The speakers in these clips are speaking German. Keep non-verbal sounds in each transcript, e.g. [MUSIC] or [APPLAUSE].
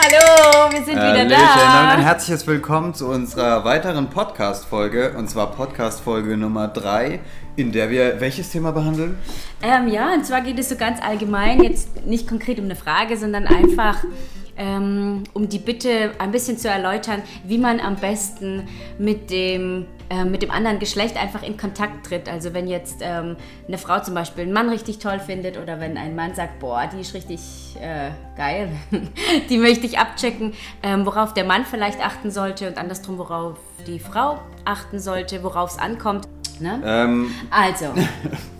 Hallo, wir sind wieder da. und ein herzliches Willkommen zu unserer weiteren Podcast-Folge und zwar Podcast-Folge Nummer 3, in der wir welches Thema behandeln? Ähm, ja, und zwar geht es so ganz allgemein, jetzt nicht konkret um eine Frage, sondern einfach ähm, um die Bitte ein bisschen zu erläutern, wie man am besten mit dem, äh, mit dem anderen Geschlecht einfach in Kontakt tritt. Also wenn jetzt ähm, eine Frau zum Beispiel einen Mann richtig toll findet oder wenn ein Mann sagt, boah, die ist richtig äh, geil, [LAUGHS] die möchte ich abchecken, ähm, worauf der Mann vielleicht achten sollte und andersrum, worauf die Frau achten sollte, worauf es ankommt. Ne? Ähm, Also, [LAUGHS]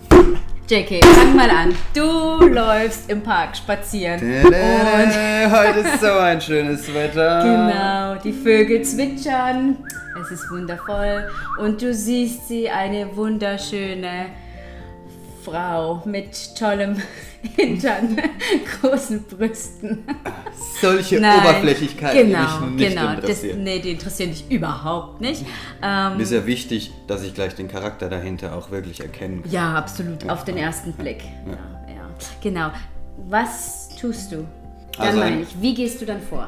JK, fang mal an. Du läufst im Park spazieren. Und heute ist so ein schönes Wetter. genau, die Vögel zwitschern. Es ist wundervoll. Und du siehst sie, eine wunderschöne Frau mit tollem [LAUGHS] Hintern, großen Brüsten. Solche Nein, Oberflächlichkeiten, genau, die mich nicht genau. Das, interessieren. nee, die interessieren dich überhaupt nicht. Ähm, Mir ist ja wichtig, dass ich gleich den Charakter dahinter auch wirklich erkennen kann. Ja, absolut, auf den ersten Blick. Ja. Ja, Genau. Was tust du? Dann Also meine ein- ich, wie gehst du dann vor?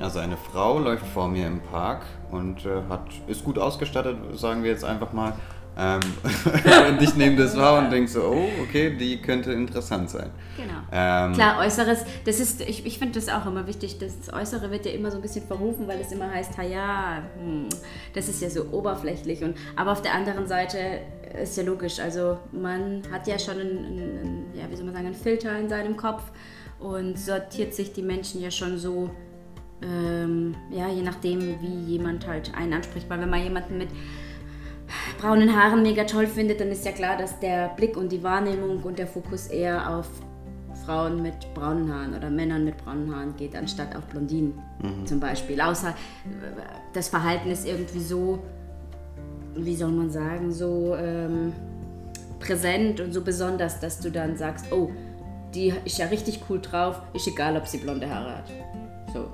Also eine Frau läuft vor mir im Park und äh, hat, ist gut ausgestattet, sagen wir jetzt einfach mal. Ähm, [LAUGHS] und ich nehme das wahr und denke so, oh, okay, die könnte interessant sein. Genau. Ähm, Klar, Äußeres, das ist, ich, ich finde das auch immer wichtig, das Äußere wird ja immer so ein bisschen verrufen, weil es immer heißt, ha ja, hm, das ist ja so oberflächlich. Und, aber auf der anderen Seite ist ja logisch, also man hat ja schon einen, einen, ja, wie soll man sagen, einen Filter in seinem Kopf und sortiert sich die Menschen ja schon so, ähm, ja, je nachdem, wie jemand halt einen anspricht. Weil wenn man jemanden mit braunen Haaren mega toll findet, dann ist ja klar, dass der Blick und die Wahrnehmung und der Fokus eher auf Frauen mit braunen Haaren oder Männern mit braunen Haaren geht, anstatt auf Blondinen zum Beispiel. Außer äh, das Verhalten ist irgendwie so, wie soll man sagen, so ähm, präsent und so besonders, dass du dann sagst, oh, die ist ja richtig cool drauf, ist egal, ob sie blonde Haare hat. So.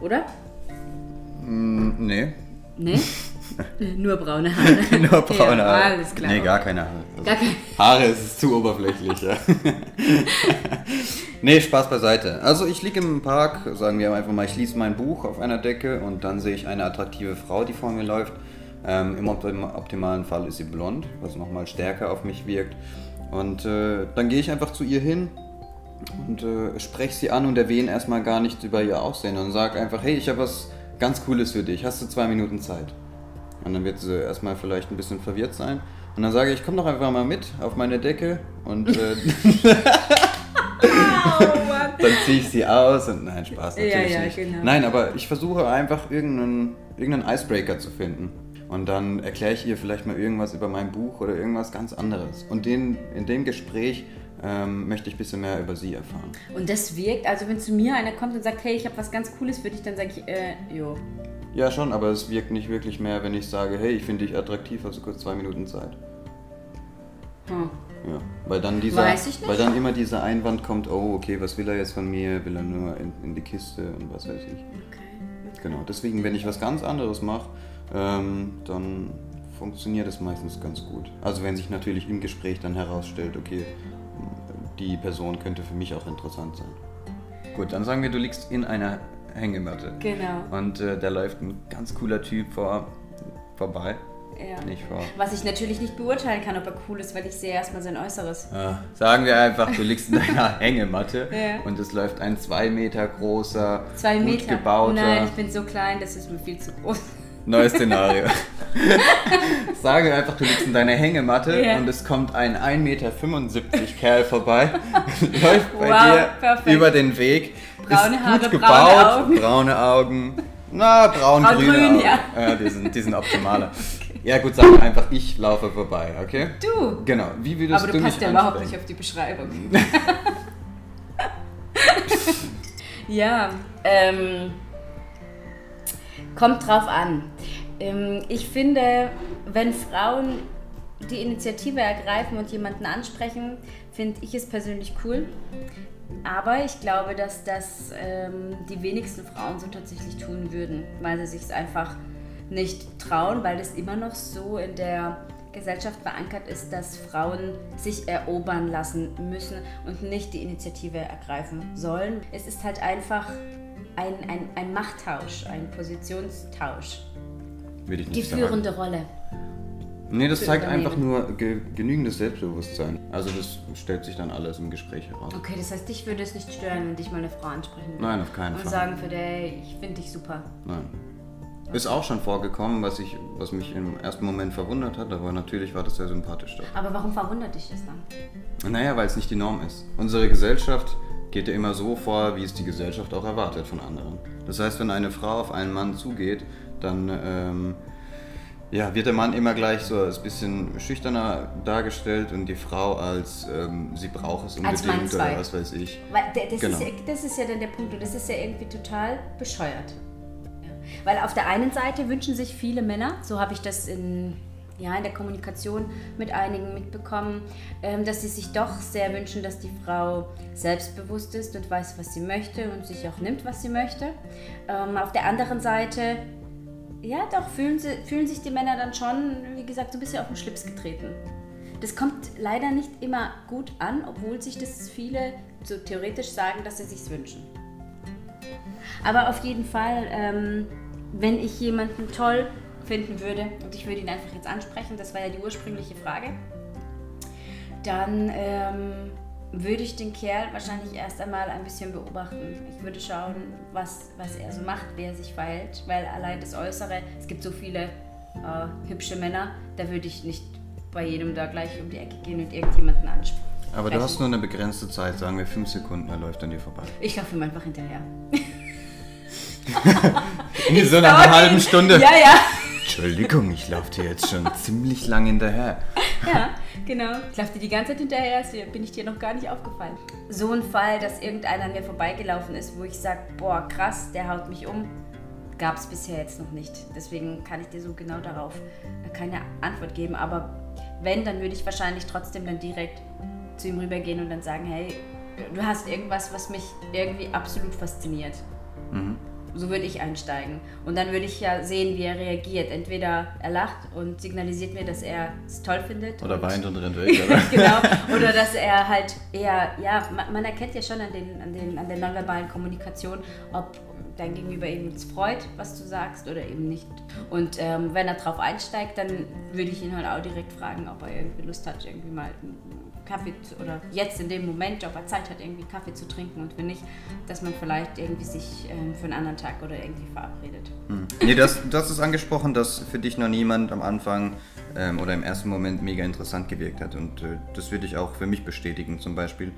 Oder? nee, Nee? [LAUGHS] [LAUGHS] Nur braune Haare. [LAUGHS] nur braune ja, Haare. Alles klar. Nee, gar keine Haare. Also Gar keine- Haare ist zu oberflächlich, ja. [LAUGHS] nee, Spaß beiseite. Also ich liege im Park, sagen wir einfach mal, ich lese mein Buch auf einer Decke und dann sehe ich eine attraktive Frau, die vor mir läuft. Ähm, Im optim- optimalen Fall ist sie blond, was nochmal stärker auf mich wirkt. Und äh, dann gehe ich einfach zu ihr hin und äh, spreche sie an und erwähne erstmal gar nichts über ihr Aussehen und sage einfach, hey, ich habe was ganz Cooles für dich, hast du zwei Minuten Zeit? Und dann wird sie erstmal vielleicht ein bisschen verwirrt sein. Und dann sage ich, komm doch einfach mal mit auf meine Decke und äh, [LAUGHS] dann ziehe ich sie aus und nein, Spaß Ja, natürlich ja, nicht. genau. Nein, aber ich versuche einfach irgendeinen, irgendeinen Icebreaker zu finden. Und dann erkläre ich ihr vielleicht mal irgendwas über mein Buch oder irgendwas ganz anderes. Und den, in dem Gespräch ähm, möchte ich ein bisschen mehr über sie erfahren. Und das wirkt, also wenn zu mir einer kommt und sagt, hey, ich habe was ganz Cooles für dich, dann sage ich, äh, jo. Ja, schon, aber es wirkt nicht wirklich mehr, wenn ich sage, hey, ich finde dich attraktiv, hast du kurz zwei Minuten Zeit. Hm. Ja, weil dann dieser, weil dann immer dieser Einwand kommt, oh, okay, was will er jetzt von mir? Will er nur in, in die Kiste und was weiß ich. Okay. Genau, deswegen, wenn ich was ganz anderes mache, ähm, dann funktioniert es meistens ganz gut. Also wenn sich natürlich im Gespräch dann herausstellt, okay, die Person könnte für mich auch interessant sein. Gut, dann sagen wir, du liegst in einer Hängematte. Genau. Und äh, da läuft ein ganz cooler Typ vor, vorbei. Ja. Nicht vor. Was ich natürlich nicht beurteilen kann, ob er cool ist, weil ich sehe erstmal sein Äußeres. Äh, sagen wir einfach, du liegst in deiner [LAUGHS] Hängematte Ja. und es läuft ein zwei Meter großer, Zwei gut Meter. gebauter, Nein, ich bin so klein, das ist mir viel zu groß. Neues Szenario. [LAUGHS] Sagen wir einfach, du liegst in deiner Hängematte Ja. und es kommt ein 1,75 Meter Kerl vorbei, [LAUGHS] läuft bei Wow, dir perfekt. über den Weg, Braune ist Haare, gut braune gebaut, Augen. braune Augen, na, braun-grüne Braun-grün, Augen. ja. die, sind, die sind optimaler. Ja gut, wir einfach, ich laufe vorbei, okay? Du! Genau, wie würdest Aber du du passt mich ja überhaupt nicht auf die Beschreibung. [LAUGHS] ja, ähm, kommt drauf an. Ähm, ich finde, wenn Frauen die Initiative ergreifen und jemanden ansprechen, finde ich es persönlich cool. Aber ich glaube, dass das ähm, die wenigsten Frauen so tatsächlich tun würden, weil sie sich es einfach nicht trauen, weil es immer noch so in der Gesellschaft verankert ist, dass Frauen sich erobern lassen müssen und nicht die Initiative ergreifen sollen. Es ist halt einfach ein, ein, ein Machttausch, ein Positionstausch. Würde ich Die nicht sagen. führende Rolle. Nee, das zeigt einfach nur ge genügendes Selbstbewusstsein. Also das stellt sich dann alles im Gespräch heraus. Okay, das heißt, dich würde es nicht stören, wenn dich mal eine Frau ansprechen würde. Nein, auf keinen Und Fall. sagen würde, ey, ich finde dich super. Nein. Ist auch schon vorgekommen, was, ich, was mich im ersten Moment verwundert hat, aber natürlich war das sehr sympathisch doch. Aber warum verwundert dich das dann? Naja, weil es nicht die Norm ist. Unsere Gesellschaft geht ja immer so vor, wie es die Gesellschaft auch erwartet von anderen. Das heißt, wenn eine Frau auf einen Mann zugeht, dann ähm, ja, wird der Mann immer gleich so als bisschen schüchterner dargestellt und die Frau als ähm, sie braucht es unbedingt oder was weiß ich. Weil das, Genau. ist ja, das ist ja dann der Punkt und das ist ja irgendwie total bescheuert. Weil auf der einen Seite wünschen sich viele Männer, so habe ich das in, ja, in der Kommunikation mit einigen mitbekommen, ähm, dass sie sich doch sehr wünschen, dass die Frau selbstbewusst ist und weiß, was sie möchte und sich auch nimmt, was sie möchte. Ähm, auf der anderen Seite, ja doch, fühlen, sie, fühlen sich die Männer dann schon, wie gesagt, so ein bisschen auf den Schlips getreten. Das kommt leider nicht immer gut an, obwohl sich das viele so theoretisch sagen, dass sie sich wünschen. Aber auf jeden Fall, ähm, wenn ich jemanden toll finden würde und ich würde ihn einfach jetzt ansprechen, das war ja die ursprüngliche Frage, dann ähm, würde ich den Kerl wahrscheinlich erst einmal ein bisschen beobachten. Ich würde schauen, was, was er so macht, wie er sich verhält, weil allein das Äußere, es gibt so viele äh, hübsche Männer, da würde ich nicht bei jedem da gleich um die Ecke gehen und irgendjemanden ansprechen. Aber du hast nur eine begrenzte Zeit, sagen wir fünf Sekunden, er läuft an dir vorbei. Ich laufe ihm einfach hinterher. [LAUGHS] In so einer halben Stunde. Ja, ja. Entschuldigung, ich laufe dir jetzt schon ziemlich lang hinterher. Ja, genau. Ich laufe dir die ganze Zeit hinterher, dir- bin ich dir noch gar nicht aufgefallen. So ein Fall, dass irgendeiner an mir vorbeigelaufen ist, wo ich sage, boah, krass, der haut mich um, gab es bisher jetzt noch nicht. Deswegen kann ich dir so genau darauf keine Antwort geben. Aber wenn, dann würde ich wahrscheinlich trotzdem dann direkt zu ihm rübergehen und dann sagen, hey, du hast irgendwas, was mich irgendwie absolut fasziniert. So würde ich einsteigen. Und dann würde ich ja sehen, wie er reagiert. Entweder er lacht und signalisiert mir, dass er es toll findet. Oder und weint und rennt weg. [LAUGHS] Oder? genau. Oder dass er halt eher, ja, man, man erkennt ja schon an, den, an, den, an der nonverbalen Kommunikation, ob dein Gegenüber eben es freut, was du sagst oder eben nicht. Und ähm, wenn er drauf einsteigt, dann würde ich ihn halt auch direkt fragen, ob er irgendwie Lust hat, irgendwie mal Kaffee oder jetzt in dem Moment, ob er Zeit hat, irgendwie Kaffee zu trinken und wenn nicht, dass man vielleicht irgendwie sich ähm, für einen anderen Tag oder irgendwie verabredet. Nee, das, das ist angesprochen, dass für dich noch niemand am Anfang ähm, oder im ersten Moment mega interessant gewirkt hat. Und äh, das würde ich auch für mich bestätigen, zum Beispiel.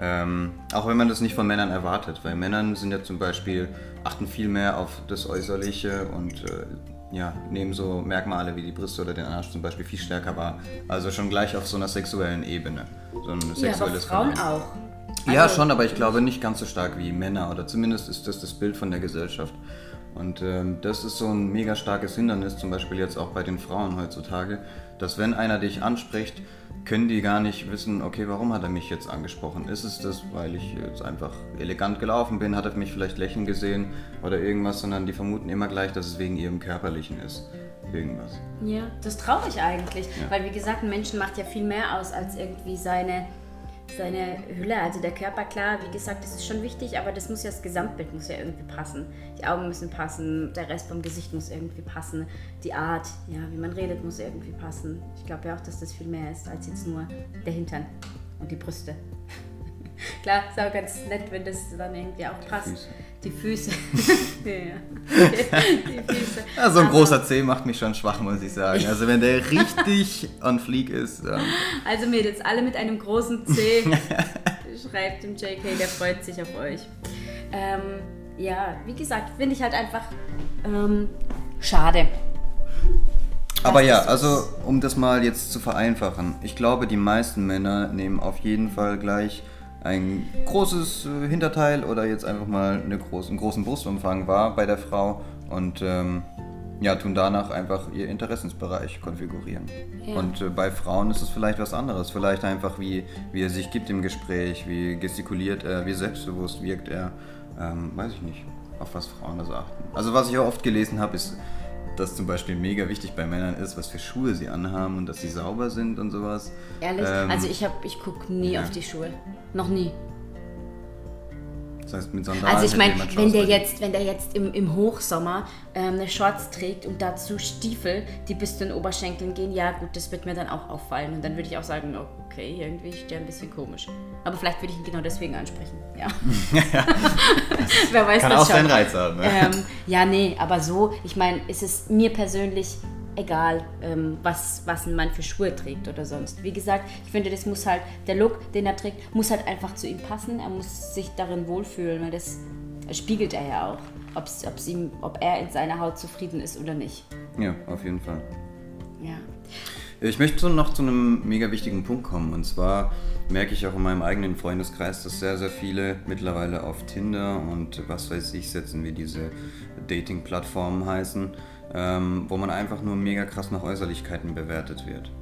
Ähm, auch wenn man das nicht von Männern erwartet, weil Männern sind ja zum Beispiel, achten viel mehr auf das Äußerliche und äh, ja, nehmen so Merkmale wie die Brüste oder den Arsch zum Beispiel viel stärker wahr. Also schon gleich auf so einer sexuellen Ebene. So ein Ja, aber sexuelles Frauen Verlangen. auch. Ja, Also- schon, aber ich glaube nicht ganz so stark wie Männer oder zumindest ist das das Bild von der Gesellschaft. Und ähm, das ist so ein mega starkes Hindernis, zum Beispiel jetzt auch bei den Frauen heutzutage, dass wenn einer dich anspricht, können die gar nicht wissen, okay, warum hat er mich jetzt angesprochen? Ist es das, weil ich jetzt einfach elegant gelaufen bin, hat er mich vielleicht lächeln gesehen oder irgendwas, sondern die vermuten immer gleich, dass es wegen ihrem Körperlichen ist. Irgendwas. Ja, das ist traurig eigentlich, Ja. weil wie gesagt, ein Menschen macht ja viel mehr aus als irgendwie seine, seine Hülle, also der Körper, klar, wie gesagt, das ist schon wichtig, aber das muss ja, das Gesamtbild muss ja irgendwie passen. Die Augen müssen passen, der Rest vom Gesicht muss irgendwie passen, die Art, ja, wie man redet, muss irgendwie passen. Ich glaube ja auch, dass das viel mehr ist als jetzt nur der Hintern und die Brüste. Klar, ist auch ganz nett, wenn das dann irgendwie auch passt. Füße. Die Füße. [LAUGHS] ja. [LAUGHS] Die Füße. Ja, so ein Aber- großer C macht mich schon schwach, muss ich sagen. Also wenn der [LAUGHS] richtig on fleek ist, dann Also Mädels, alle mit einem großen C. Schreibt dem JK, der freut sich auf euch. Ähm, ja, wie gesagt, finde ich halt einfach ähm, schade. Aber ja, also um das mal jetzt zu vereinfachen. Ich glaube, die meisten Männer nehmen auf jeden Fall gleich ein großes äh, Hinterteil oder jetzt einfach mal eine groß, einen großen Brustumfang wahr bei der Frau und ähm, ja, tun danach einfach ihr Interessensbereich konfigurieren. Ja. Und äh, bei Frauen ist es vielleicht was anderes. Vielleicht einfach, wie, wie er sich gibt im Gespräch, wie gestikuliert er, wie selbstbewusst wirkt er. Ähm, weiß ich nicht, auf was Frauen das achten. Also was ich auch oft gelesen habe, ist, dass zum Beispiel mega wichtig bei Männern ist, was für Schuhe sie anhaben und dass sie sauber sind und sowas. Ehrlich? Ähm, also ich, hab- ich gucke nie ja. auf die Schuhe. Noch nie. Das heißt mit Sandalen. Also ich meine, wenn der jetzt, wenn der jetzt im, im Hochsommer ähm, eine Shorts trägt und dazu Stiefel, die bis zu den Oberschenkeln gehen, ja gut, das wird mir dann auch auffallen. Und dann würde ich auch sagen, okay, irgendwie ist der ein bisschen komisch. Aber vielleicht würde ich ihn genau deswegen ansprechen. Ja. [LAUGHS] Wer weiß Kann das auch schon. seinen Reiz haben. Ne? Ähm, ja, nee, aber so, ich meine, ist es mir persönlich egal, ähm, was, was ein Mann für Schuhe trägt oder sonst. Wie gesagt, ich finde, das muss halt, der Look, den er trägt, muss halt einfach zu ihm passen. Er muss sich darin wohlfühlen, weil das spiegelt er ja auch, ob's, ob's ihm, ob er in seiner Haut zufrieden ist oder nicht. Ja, auf jeden Fall. Ja. Ich möchte noch zu einem mega wichtigen Punkt kommen. Und zwar merke ich auch in meinem eigenen Freundeskreis, dass sehr, sehr viele mittlerweile auf Tinder und was weiß ich setzen, wie diese Dating-Plattformen heißen, ähm, wo man einfach nur mega krass nach Äußerlichkeiten bewertet wird.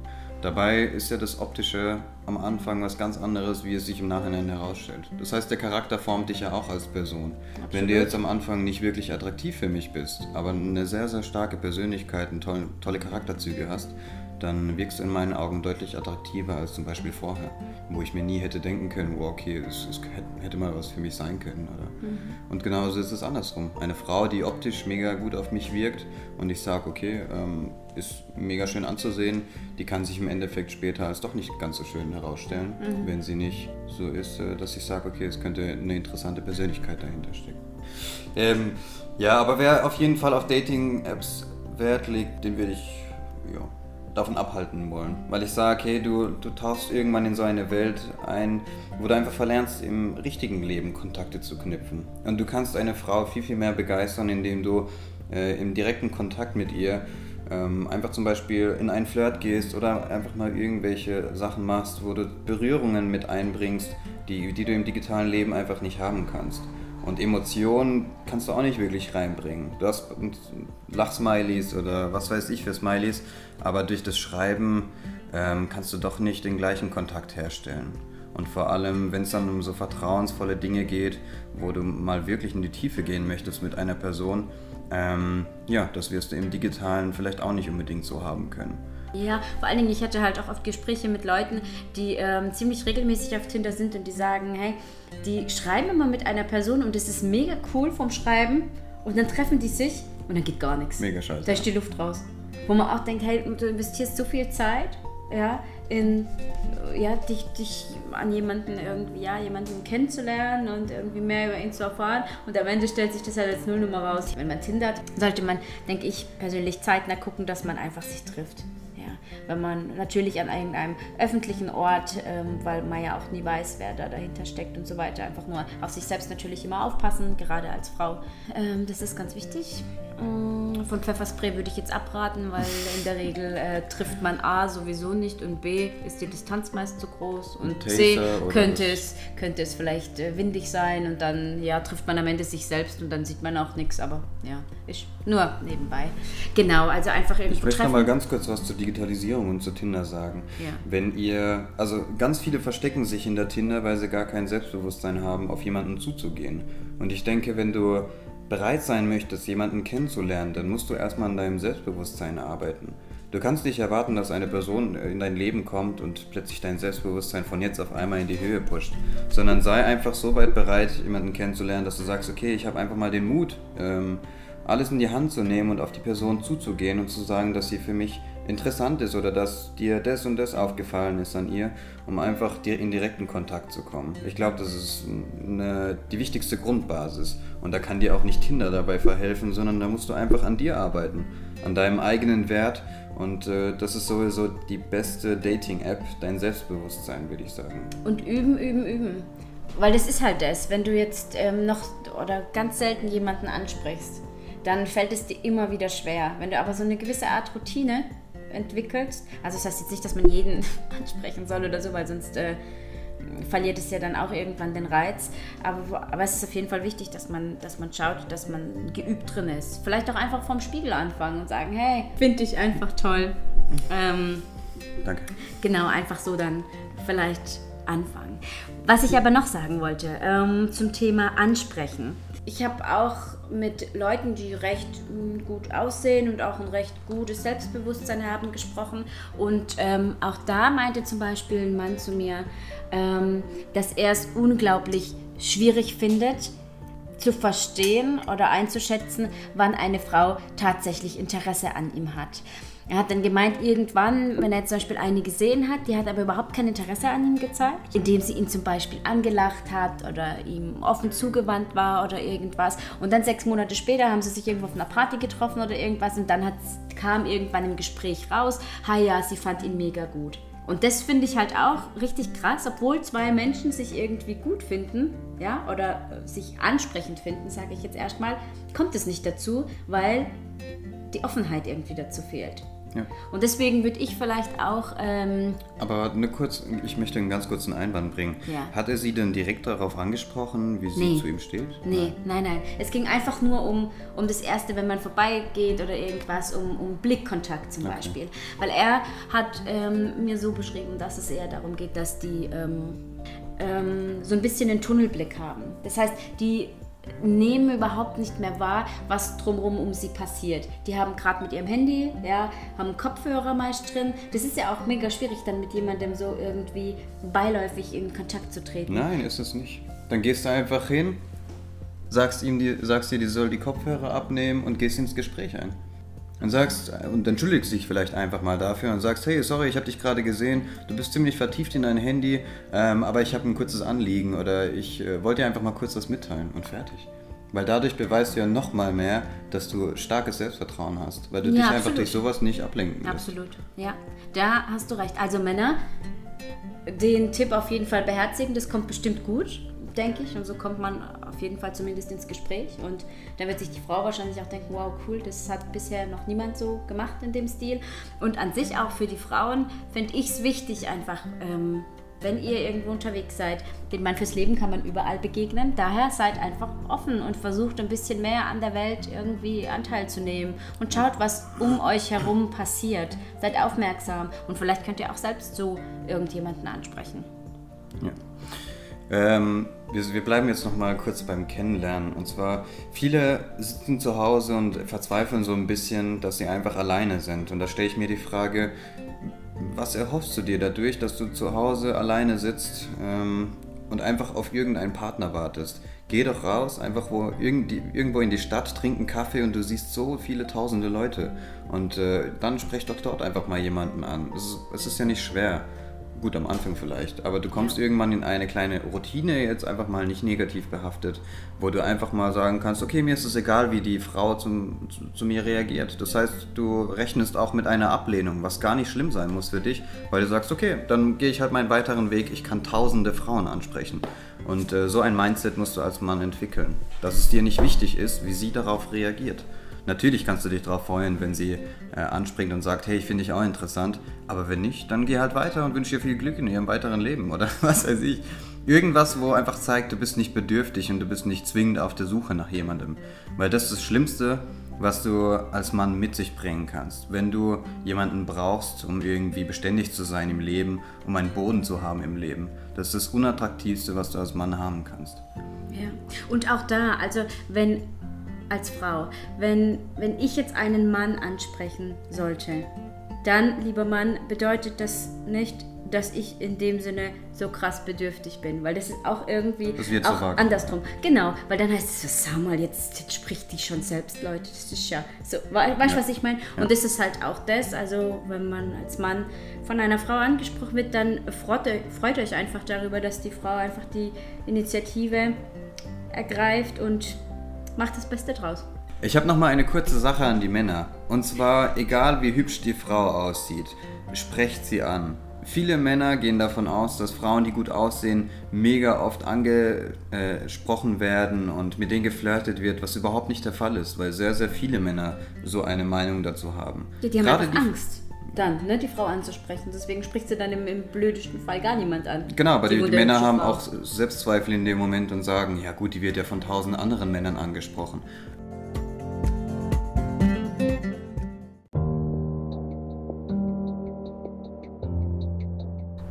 Dabei ist ja das Optische am Anfang was ganz anderes, wie es sich im Nachhinein herausstellt. Das heißt, der Charakter formt dich ja auch als Person. Wenn du jetzt am Anfang nicht wirklich attraktiv für mich bist, aber eine sehr, sehr starke Persönlichkeit und tolle, tolle Charakterzüge hast, dann wirkst du in meinen Augen deutlich attraktiver als zum Beispiel vorher, wo ich mir nie hätte denken können, wow, okay, es, es hätte mal was für mich sein können. Oder? Mhm. Und genauso ist es andersrum. Eine Frau, die optisch mega gut auf mich wirkt und ich sage, okay, ähm, ist mega schön anzusehen, die kann sich im Endeffekt später als doch nicht ganz so schön herausstellen, mhm. wenn sie nicht so ist, äh, dass ich sage, okay, es könnte eine interessante Persönlichkeit dahinter stecken. Ähm, ja, aber wer auf jeden Fall auf Dating-Apps Wert legt, den würde ich ja, davon abhalten wollen. Weil ich sage, hey, du, du tauchst irgendwann in so eine Welt ein, wo du einfach verlernst, im richtigen Leben Kontakte zu knüpfen. Und du kannst eine Frau viel, viel mehr begeistern, indem du äh, im direkten Kontakt mit ihr ähm, einfach zum Beispiel in einen Flirt gehst oder einfach mal irgendwelche Sachen machst, wo du Berührungen mit einbringst, die, die du im digitalen Leben einfach nicht haben kannst. Und Emotionen kannst du auch nicht wirklich reinbringen. Du hast Lachsmileys oder was weiß ich für Smileys, aber durch das Schreiben ähm, kannst du doch nicht den gleichen Kontakt herstellen. Und vor allem, wenn es dann um so vertrauensvolle Dinge geht, wo du mal wirklich in die Tiefe gehen möchtest mit einer Person, ähm, ja, das wirst du im digitalen vielleicht auch nicht unbedingt so haben können. Ja, vor allen Dingen, ich hatte halt auch oft Gespräche mit Leuten, die ähm, ziemlich regelmäßig auf Tinder sind und die sagen, hey, die schreiben immer mit einer Person und das ist mega cool vom Schreiben und dann treffen die sich und dann geht gar nichts. Mega scheiße. Da ist die Luft raus. Wo man auch denkt, hey, du investierst so viel Zeit, ja, in ja, dich, dich an jemanden irgendwie, ja, jemanden kennenzulernen und irgendwie mehr über ihn zu erfahren. Und am Ende stellt sich das halt als Nullnummer raus. Wenn man tindert, sollte man, denke ich, persönlich zeitnah gucken, dass man einfach sich trifft wenn man natürlich an irgendeinem öffentlichen Ort, ähm, weil man ja auch nie weiß, wer da dahinter steckt und so weiter, einfach nur auf sich selbst natürlich immer aufpassen, gerade als Frau. Ähm, das ist ganz wichtig. Mm, von Pfefferspray würde ich jetzt abraten, weil in der Regel äh, trifft man A sowieso nicht und B ist die Distanz meist zu groß und C könnte es, könnte es vielleicht äh, windig sein und dann ja, trifft man am Ende sich selbst und dann sieht man auch nichts, aber ja, ist nur nebenbei. Genau, also einfach irgendwo Ich möchte noch mal ganz kurz was zur Digitalisierung und zu Tinder sagen. Ja. Wenn ihr, also ganz viele verstecken sich in der Tinder, weil sie gar kein Selbstbewusstsein haben, auf jemanden zuzugehen. Und ich denke, wenn du bereit sein möchtest, jemanden kennenzulernen, dann musst du erstmal an deinem Selbstbewusstsein arbeiten. Du kannst nicht erwarten, dass eine Person in dein Leben kommt und plötzlich dein Selbstbewusstsein von jetzt auf einmal in die Höhe pusht, sondern sei einfach so weit bereit, jemanden kennenzulernen, dass du sagst, okay, ich habe einfach mal den Mut, ähm, alles in die Hand zu nehmen und auf die Person zuzugehen und zu sagen, dass sie für mich interessant ist oder dass dir das und das aufgefallen ist an ihr, um einfach in direkten Kontakt zu kommen. Ich glaube, das ist eine, die wichtigste Grundbasis. Und da kann dir auch nicht Tinder dabei verhelfen, sondern da musst du einfach an dir arbeiten, an deinem eigenen Wert. Und äh, das ist sowieso die beste Dating-App, dein Selbstbewusstsein, würde ich sagen. Und üben, üben, üben. Weil das ist halt das, wenn du jetzt ähm, noch oder ganz selten jemanden ansprichst, dann fällt es dir immer wieder schwer. Wenn du aber so eine gewisse Art Routine entwickelst. Also das heißt jetzt nicht, dass man jeden [LAUGHS] ansprechen soll oder so, weil sonst äh, verliert es ja dann auch irgendwann den Reiz. Aber, aber es ist auf jeden Fall wichtig, dass man, dass man schaut, dass man geübt drin ist. Vielleicht auch einfach vom Spiegel anfangen und sagen, hey, finde ich einfach toll. Ähm, Danke. Genau, einfach so dann vielleicht anfangen. Was ich aber noch sagen wollte ähm, zum Thema Ansprechen. Ich habe auch mit Leuten, die recht mm, gut aussehen und auch ein recht gutes Selbstbewusstsein haben, gesprochen. Und ähm, auch da meinte zum Beispiel ein Mann zu mir, ähm, dass er es unglaublich schwierig findet, zu verstehen oder einzuschätzen, wann eine Frau tatsächlich Interesse an ihm hat. Er hat dann gemeint, irgendwann, wenn er zum Beispiel eine gesehen hat, die hat aber überhaupt kein Interesse an ihm gezeigt, indem sie ihn zum Beispiel angelacht hat oder ihm offen zugewandt war oder irgendwas. Und dann sechs Monate später haben sie sich irgendwo auf einer Party getroffen oder irgendwas und dann kam irgendwann im Gespräch raus, ha ja, sie fand ihn mega gut. Und das finde ich halt auch richtig krass, obwohl zwei Menschen sich irgendwie gut finden, ja, oder äh, sich ansprechend finden, sage ich jetzt erstmal, kommt es nicht dazu, weil die Offenheit irgendwie dazu fehlt. Ja. Und deswegen würde ich vielleicht auch. Ähm, Aber nur kurz, ich möchte einen ganz kurzen Einwand bringen. Ja. Hat er Sie denn direkt darauf angesprochen, wie sie nee. zu ihm steht? Nee, nein, nein. Es ging einfach nur um, um das Erste, wenn man vorbeigeht oder irgendwas, um, um Blickkontakt zum okay. Beispiel. Weil er hat ähm, mir so beschrieben, dass es eher darum geht, dass die. Ähm, ähm so ein bisschen einen Tunnelblick haben. Das heißt, die nehmen überhaupt nicht mehr wahr, was drumherum um sie passiert. Die haben gerade mit ihrem Handy, ja, haben Kopfhörer meist drin. Das ist ja auch mega schwierig, dann mit jemandem so irgendwie beiläufig in Kontakt zu treten. Nein, ist es nicht. Dann gehst du einfach hin, sagst ihm, die, sagst dir, die soll die Kopfhörer abnehmen und gehst ins Gespräch ein und sagst und entschuldigst dich vielleicht einfach mal dafür und sagst, hey, sorry, ich habe dich gerade gesehen, du bist ziemlich vertieft in dein Handy, ähm, aber ich habe ein kurzes Anliegen oder ich äh, wollte dir einfach mal kurz was mitteilen und fertig. Weil dadurch beweist du ja noch mal mehr, dass du starkes Selbstvertrauen hast, weil du ja, dich absolut. einfach durch sowas nicht ablenken lässt. Absolut, ja. Da hast du recht. Also Männer, den Tipp auf jeden Fall beherzigen, das kommt bestimmt gut denke ich. Und so kommt man auf jeden Fall zumindest ins Gespräch. Und dann wird sich die Frau wahrscheinlich auch denken, wow, cool, das hat bisher noch niemand so gemacht in dem Stil. Und an sich auch für die Frauen finde ich es wichtig, einfach, ähm, wenn ihr irgendwo unterwegs seid, den Mann fürs Leben kann man überall begegnen. Daher seid einfach offen und versucht ein bisschen mehr an der Welt irgendwie Anteil zu nehmen. Und schaut, was um euch herum passiert. Seid aufmerksam und vielleicht könnt ihr auch selbst so irgendjemanden ansprechen. Ja. Ähm, wir, wir, bleiben jetzt noch mal kurz beim Kennenlernen. Und zwar, viele sitzen zu Hause und verzweifeln so ein bisschen, dass sie einfach alleine sind. Und da stelle ich mir die Frage, was erhoffst du dir dadurch, dass du zu Hause alleine sitzt ähm, und einfach auf irgendeinen Partner wartest? Geh doch raus, einfach wo, irgendwo in die Stadt, trink einen Kaffee und du siehst so viele tausende Leute. Und äh, dann sprech doch dort einfach mal jemanden an. Es ist, es ist ja nicht schwer. Gut, am Anfang vielleicht, aber du kommst ja. irgendwann in eine kleine Routine, jetzt einfach mal nicht negativ behaftet, wo du einfach mal sagen kannst, okay, mir ist es egal, wie die Frau zum, zu, zu, mir reagiert. Das heißt, du rechnest auch mit einer Ablehnung, was gar nicht schlimm sein muss für dich, weil du sagst, okay, dann gehe ich halt meinen weiteren Weg, ich kann tausende Frauen ansprechen. Und äh, so ein Mindset musst du als Mann entwickeln, dass es dir nicht wichtig ist, wie sie darauf reagiert. Natürlich kannst du dich darauf freuen, wenn sie äh, anspringt und sagt, hey, ich finde dich auch interessant. Aber wenn nicht, dann geh halt weiter und wünsche dir viel Glück in ihrem weiteren Leben oder [LAUGHS] was weiß ich. Irgendwas, wo einfach zeigt, du bist nicht bedürftig und du bist nicht zwingend auf der Suche nach jemandem. Weil das ist das Schlimmste, was du als Mann mit sich bringen kannst. Wenn du jemanden brauchst, um irgendwie beständig zu sein im Leben, um einen Boden zu haben im Leben. Das ist das Unattraktivste, was du als Mann haben kannst. Ja, und auch da, also wenn als Frau, wenn, wenn ich jetzt einen Mann ansprechen sollte, dann, lieber Mann, bedeutet das nicht, dass ich in dem Sinne so krass bedürftig bin, weil das ist auch irgendwie auch so andersrum. Genau, weil dann heißt es so, sag mal, jetzt, jetzt spricht die schon selbst, Leute, das ist ja so, weißt du, ja. was ich meine? Ja. Und das ist halt auch das, also wenn man als Mann von einer Frau angesprochen wird, dann freut, freut euch einfach darüber, dass die Frau einfach die Initiative ergreift und macht das Beste draus. Ich habe noch mal eine kurze Sache an die Männer. Und zwar, egal wie hübsch die Frau aussieht, sprecht sie an. Viele Männer gehen davon aus, dass Frauen, die gut aussehen, mega oft angesprochen werden und mit denen geflirtet wird, was überhaupt nicht der Fall ist, weil sehr, sehr viele Männer so eine Meinung dazu haben. Ja, die haben Gerade einfach Angst dann, ne, die Frau anzusprechen. Deswegen spricht sie dann im, im blödesten Fall gar niemand an. Genau, aber die, die, die Männer haben Frau. auch Selbstzweifel in dem Moment und sagen, ja gut, die wird ja von tausend anderen Männern angesprochen.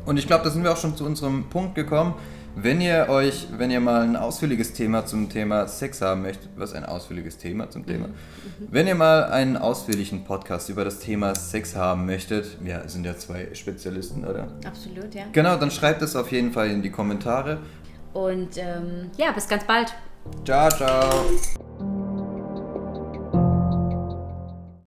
Und ich glaube, da sind wir auch schon zu unserem Punkt gekommen. Wenn ihr euch, wenn ihr mal ein ausführliches Thema zum Thema Sex haben möchtet, was ein ausführliches Thema zum Thema? Wenn ihr mal einen ausführlichen Podcast über das Thema Sex haben möchtet, wir sind ja zwei Spezialisten, oder? Absolut, ja. Genau, dann schreibt es auf jeden Fall in die Kommentare. Und ähm, ja, bis ganz bald. Ciao, ciao.